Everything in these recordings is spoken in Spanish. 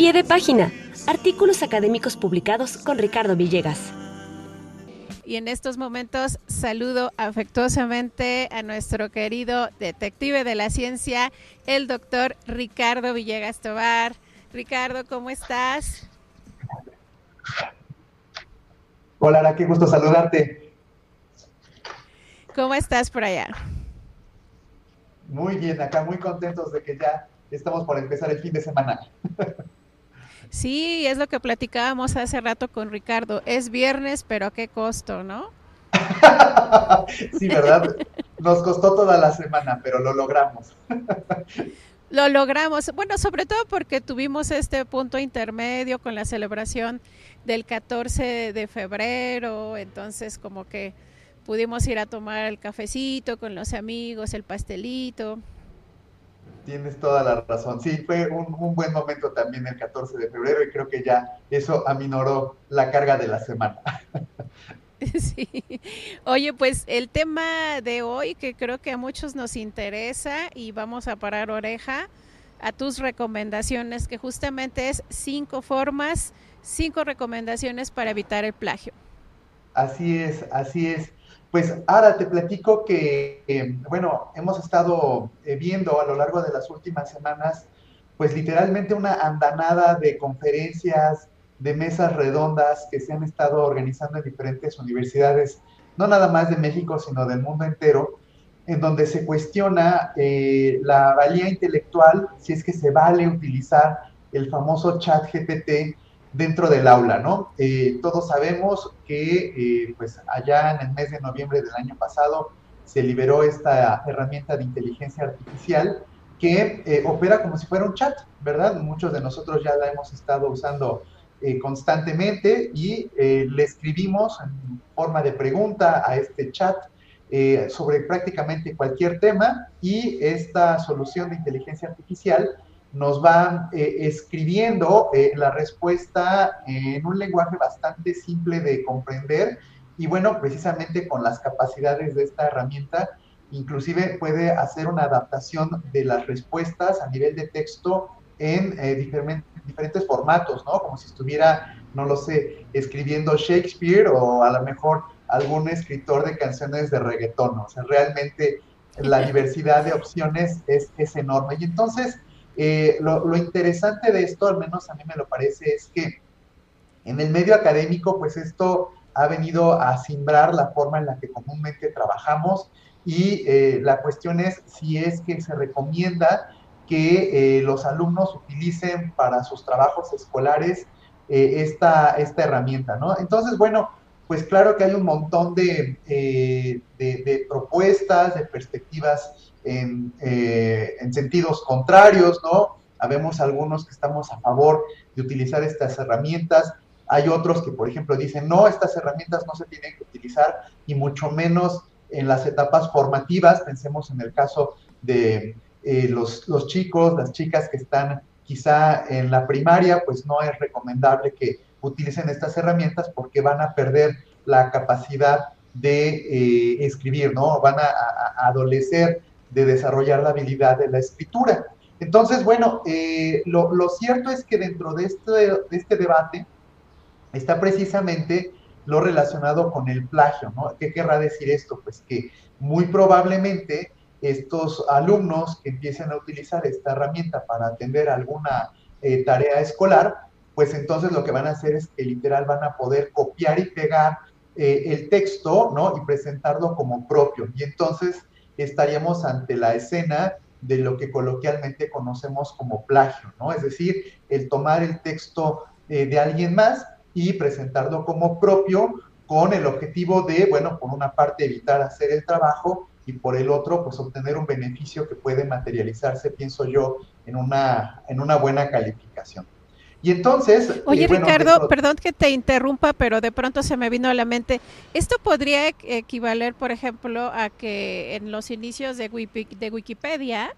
pie de página. Artículos académicos publicados con Ricardo Villegas. Y en estos momentos saludo afectuosamente a nuestro querido detective de la ciencia, el doctor Ricardo Villegas Tobar. Ricardo, ¿cómo estás? Hola, Ara, qué gusto saludarte. ¿Cómo estás por allá? Muy bien, acá muy contentos de que ya estamos por empezar el fin de semana. Sí, es lo que platicábamos hace rato con Ricardo. Es viernes, pero a qué costo, ¿no? sí, ¿verdad? Nos costó toda la semana, pero lo logramos. lo logramos. Bueno, sobre todo porque tuvimos este punto intermedio con la celebración del 14 de febrero, entonces como que pudimos ir a tomar el cafecito con los amigos, el pastelito. Tienes toda la razón. Sí, fue un, buen momento también el 14 de febrero y creo que ya eso aminoró la carga de la semana. Sí. Oye, pues el tema de hoy que creo que a muchos nos interesa y vamos a parar oreja a tus recomendaciones, que justamente es cinco formas, cinco recomendaciones para evitar el plagio. Así es, así es. Pues ahora te platico que, eh, bueno, hemos estado eh, viendo a lo largo de las últimas semanas, pues literalmente una andanada de conferencias, de mesas redondas que se han estado organizando en diferentes universidades, no nada más de México, sino del mundo entero, en donde se cuestiona eh, la valía intelectual, si es que se vale utilizar el famoso chat GPT dentro del aula, ¿no? Eh, todos sabemos que eh, pues allá en el mes de noviembre del año pasado se liberó esta herramienta de inteligencia artificial que eh, opera como si fuera un chat, ¿verdad? Muchos de nosotros ya la hemos estado usando constantemente y le escribimos en forma de pregunta a este chat sobre prácticamente cualquier tema y esta solución de inteligencia artificial nos va eh, escribiendo eh, la respuesta en un lenguaje bastante simple de comprender y bueno, precisamente con las capacidades de esta herramienta, inclusive puede hacer una adaptación de las respuestas a nivel de texto en eh, diferentes formatos, ¿no? Como si estuviera, no lo sé, escribiendo Shakespeare o a lo mejor algún escritor de canciones de reggaetón, o sea, realmente la diversidad de opciones es, es enorme. Y entonces, eh, lo, interesante de esto, al menos a mí me lo parece, es que en el medio académico, pues esto ha venido a simbrar la forma en la que comúnmente trabajamos y eh, la cuestión es si es que se recomienda que eh, los alumnos utilicen para sus trabajos escolares esta, esta herramienta, ¿no? Entonces, bueno, pues claro que hay un montón de, de propuestas, de perspectivas eh, en, sentidos contrarios, ¿no? Habemos algunos que estamos a favor de utilizar estas herramientas, hay otros que, por ejemplo, dicen, no, estas herramientas no se tienen que utilizar y mucho menos en las etapas formativas, pensemos en el caso de eh, los chicos, las chicas que están quizá en la primaria, pues no es recomendable que utilicen estas herramientas porque van a perder la capacidad de eh, escribir, ¿no? Van a, adolecer de desarrollar la habilidad de la escritura. Entonces, bueno, eh, lo, cierto es que dentro de este, de este debate está precisamente lo relacionado con el plagio, ¿no? ¿Qué querrá decir esto? Pues que muy probablemente estos alumnos que empiecen a utilizar esta herramienta para atender alguna eh, tarea escolar, pues entonces lo que van a hacer es que literal van a poder copiar y pegar eh, el texto, ¿no? Y presentarlo como propio. Y entonces estaríamos ante la escena de lo que coloquialmente conocemos como plagio, ¿no? Es decir, el tomar el texto eh, de alguien más y presentarlo como propio con el objetivo de, bueno, por una parte evitar hacer el trabajo y por el otro, pues obtener un beneficio que puede materializarse, pienso yo, en una, en una buena calificación. Y entonces... Eh, Oye, Ricardo, perdón que te interrumpa, pero de pronto se me vino a la mente, ¿esto podría equivaler, por ejemplo, a que en los inicios de, de Wikipedia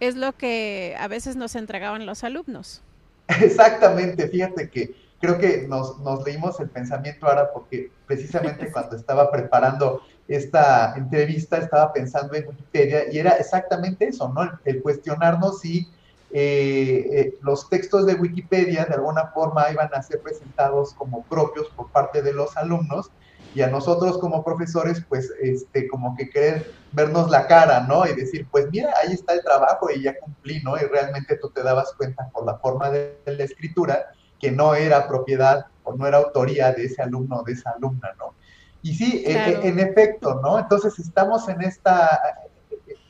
es lo que a veces nos entregaban los alumnos? Exactamente, fíjate que creo que nos, nos leímos el pensamiento ahora porque precisamente cuando estaba preparando esta entrevista estaba pensando en Wikipedia y era exactamente eso, ¿no? El, el cuestionarnos si eh, eh, los textos de Wikipedia de alguna forma iban a ser presentados como propios por parte de los alumnos y a nosotros como profesores, pues, este, como que querer vernos la cara, ¿no? Y decir, pues mira, ahí está el trabajo y ya cumplí, ¿no? Y realmente tú te dabas cuenta por la forma de, la escritura que no era propiedad o no era autoría de ese alumno o de esa alumna, ¿no? Y sí, e, e, en, efecto, ¿no? Entonces estamos en esta,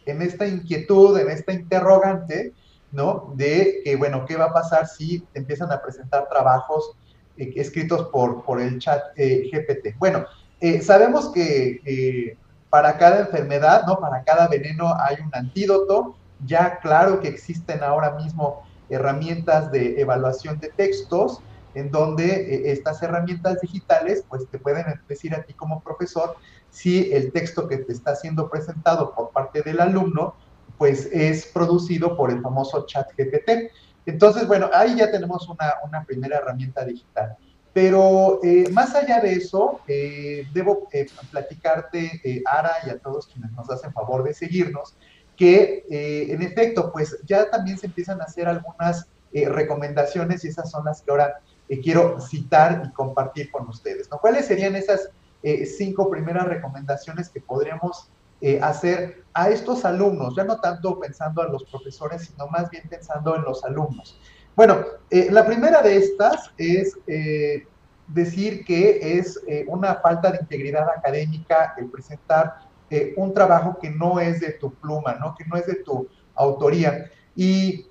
en esta inquietud, en esta interrogante, ¿no? De que, bueno, ¿qué va a pasar si empiezan a presentar trabajos eh, escritos por, por el chat eh, GPT? Bueno, eh, sabemos que para cada enfermedad, ¿no? Para cada veneno hay un antídoto. Ya claro que existen ahora mismo herramientas de evaluación de textos en donde estas herramientas digitales pues te pueden decir a ti como profesor si el texto que te está siendo presentado por parte del alumno pues es producido por el famoso chat GPT. Entonces, bueno, ahí ya tenemos una, primera herramienta digital. Pero eh, más allá de eso, eh, debo eh, platicarte, Ara, y a todos quienes nos hacen favor de seguirnos, que en efecto, pues ya también se empiezan a hacer algunas recomendaciones y esas son las que ahora quiero citar y compartir con ustedes. ¿Cuáles serían esas cinco primeras recomendaciones que podríamos eh, hacer a estos alumnos, ya no tanto pensando a los profesores, sino más bien pensando en los alumnos. Bueno, eh, la primera de estas es eh, decir que es una falta de integridad académica el presentar un trabajo que no es de tu pluma, ¿no? que no es de tu autoría. Y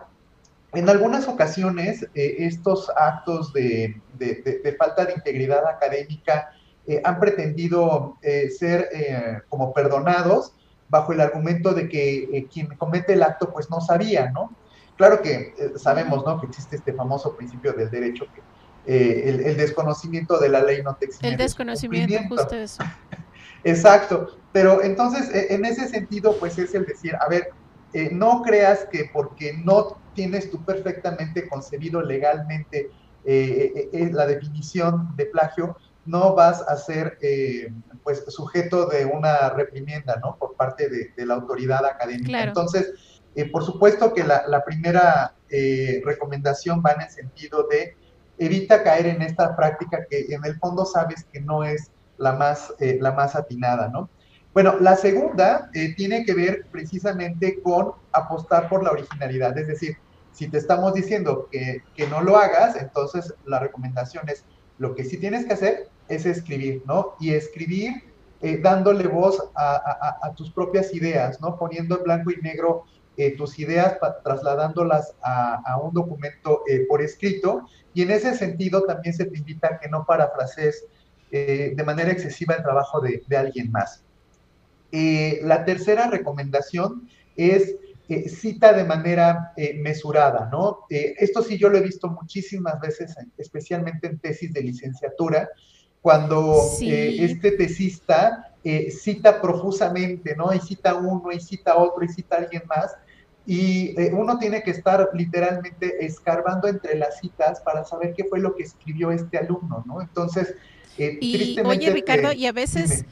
en algunas ocasiones estos actos de, de, falta de integridad académica eh, han pretendido eh, ser eh, como perdonados bajo el argumento de que quien comete el acto pues no sabía, ¿no? Claro que sabemos, ¿no? Que existe este famoso principio del derecho que el, desconocimiento de la ley no te exime. El desconocimiento, justo eso. Exacto, pero entonces en ese sentido pues es el decir, a ver, no creas que porque no tienes tú perfectamente concebido legalmente la definición de plagio, no vas a ser eh, pues sujeto de una reprimienda, ¿no? Por parte de, la autoridad académica. Entonces, eh, por supuesto que la, primera eh, recomendación va en el sentido de evita caer en esta práctica que en el fondo sabes que no es la más, la más atinada, ¿no? Bueno, la segunda tiene que ver precisamente con apostar por la originalidad, es decir, si te estamos diciendo que, que no lo hagas, entonces la recomendación es lo que sí tienes que hacer es escribir, ¿no? Y escribir eh, dándole voz a, tus propias ideas, ¿no? Poniendo en blanco y negro eh, tus ideas, trasladándolas a, un documento eh, por escrito. Y en ese sentido también se te invita a que no parafrases de manera excesiva el trabajo de, de alguien más. la tercera recomendación es cita de manera mesurada, ¿no? esto sí yo lo he visto muchísimas veces, especialmente en tesis de licenciatura, cuando eh, este tesista eh, cita profusamente, ¿no? Y cita uno, y cita otro, y cita alguien más. Y eh, uno tiene que estar literalmente escarbando entre las citas para saber qué fue lo que escribió este alumno, ¿no? Entonces, y, Oye, Ricardo, y a veces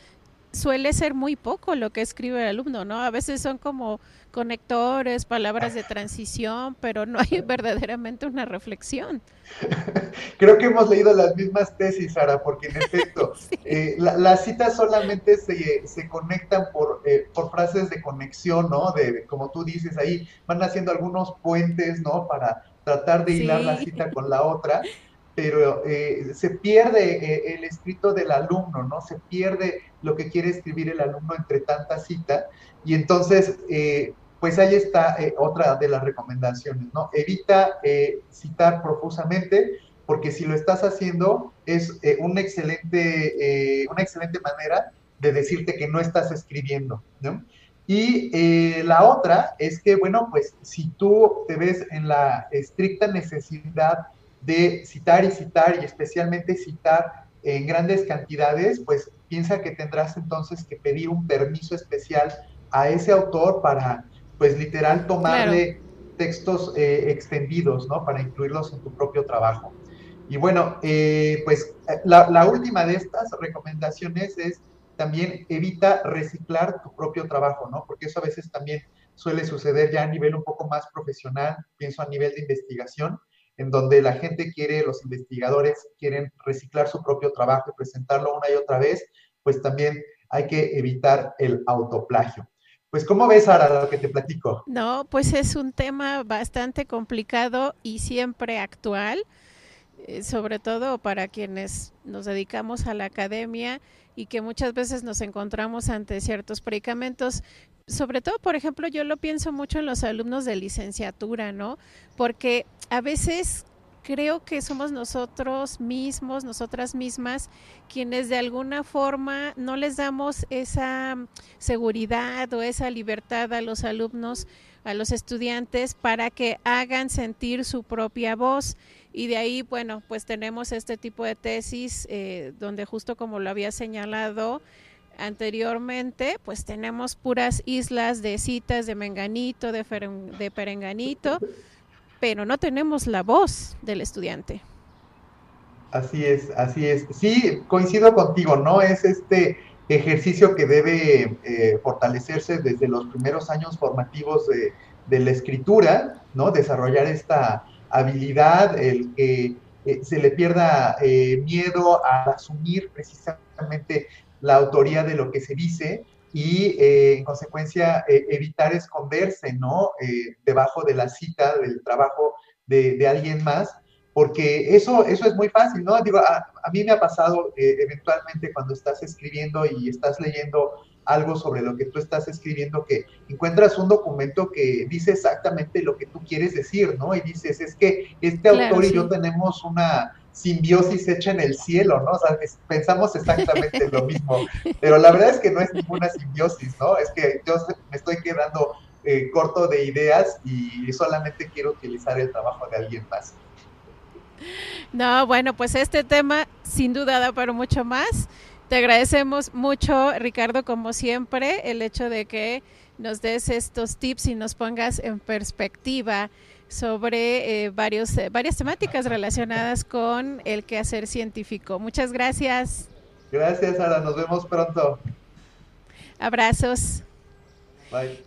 suele ser muy poco lo que escribe el alumno, ¿no? A veces son como conectores, palabras de transición, pero no hay verdaderamente una reflexión. Creo que hemos leído las mismas tesis, Sara, porque en efecto, eh, las citas solamente se, se conectan por, eh, por frases de conexión, ¿no? De, como tú dices, ahí van haciendo algunos puentes, ¿no? Para tratar de hilar la cita con la otra pero eh, se pierde eh, el escrito del alumno, ¿no? Se pierde lo que quiere escribir el alumno entre tanta cita y entonces, eh, pues ahí está otra de las recomendaciones, ¿no? Evita citar profusamente porque si lo estás haciendo es una, excelente, una excelente manera de decirte que no estás escribiendo, ¿no? Y la otra es que, bueno, pues si tú te ves en la estricta necesidad de citar y citar y especialmente citar en grandes cantidades, pues piensa que tendrás entonces que pedir un permiso especial a ese autor para, pues literal, tomarle textos eh, extendidos, ¿no? Para incluirlos en tu propio trabajo. Y bueno, eh, pues la, la, última de estas recomendaciones es también evita reciclar tu propio trabajo, ¿no? Porque eso a veces también suele suceder ya a nivel un poco más profesional, pienso a nivel de investigación, en donde la gente quiere, los investigadores quieren reciclar su propio trabajo y presentarlo una y otra vez, pues también hay que evitar el autoplagio. Pues, ¿cómo ves, ahora lo que te platico? No, pues es un tema bastante complicado y siempre actual, eh, sobre todo para quienes nos dedicamos a la academia y que muchas veces nos encontramos ante ciertos predicamentos. Sobre todo, por ejemplo, yo lo pienso mucho en los alumnos de licenciatura, ¿no? Porque a veces creo que somos nosotros mismos, nosotras mismas, quienes de alguna forma no les damos esa seguridad o esa libertad a los alumnos, a los estudiantes, para que hagan sentir su propia voz. Y de ahí, bueno, pues tenemos este tipo de tesis eh, donde justo como lo había señalado, anteriormente, pues tenemos puras islas de citas de Menganito, de, de Perenganito, pero no tenemos la voz del estudiante. Así es, así es. Sí, coincido contigo, ¿no? Es este ejercicio que debe eh, fortalecerse desde los primeros años formativos de, la escritura, ¿no? Desarrollar esta habilidad, el que eh, se le pierda eh, miedo a asumir precisamente la autoría de lo que se dice y eh, en consecuencia eh, evitar esconderse, ¿no? Eh, debajo de la cita del trabajo de, alguien más, porque eso, eso es muy fácil, ¿no? Digo, a, mí me ha pasado eventualmente cuando estás escribiendo y estás leyendo algo sobre lo que tú estás escribiendo, que encuentras un documento que dice exactamente lo que tú quieres decir, ¿no? Y dices, es que este autor y yo tenemos una simbiosis hecha en el cielo, ¿no? O sea, pensamos exactamente lo mismo, pero la verdad es que no es ninguna simbiosis, ¿no? Es que yo me estoy quedando eh, corto de ideas y solamente quiero utilizar el trabajo de alguien más. No, bueno, pues este tema sin duda da para mucho más. Te agradecemos mucho, Ricardo, como siempre, el hecho de que nos des estos tips y nos pongas en perspectiva sobre eh, varios, eh, varias temáticas relacionadas con el quehacer científico. Muchas gracias. Gracias, Sara. Nos vemos pronto. Abrazos. Bye.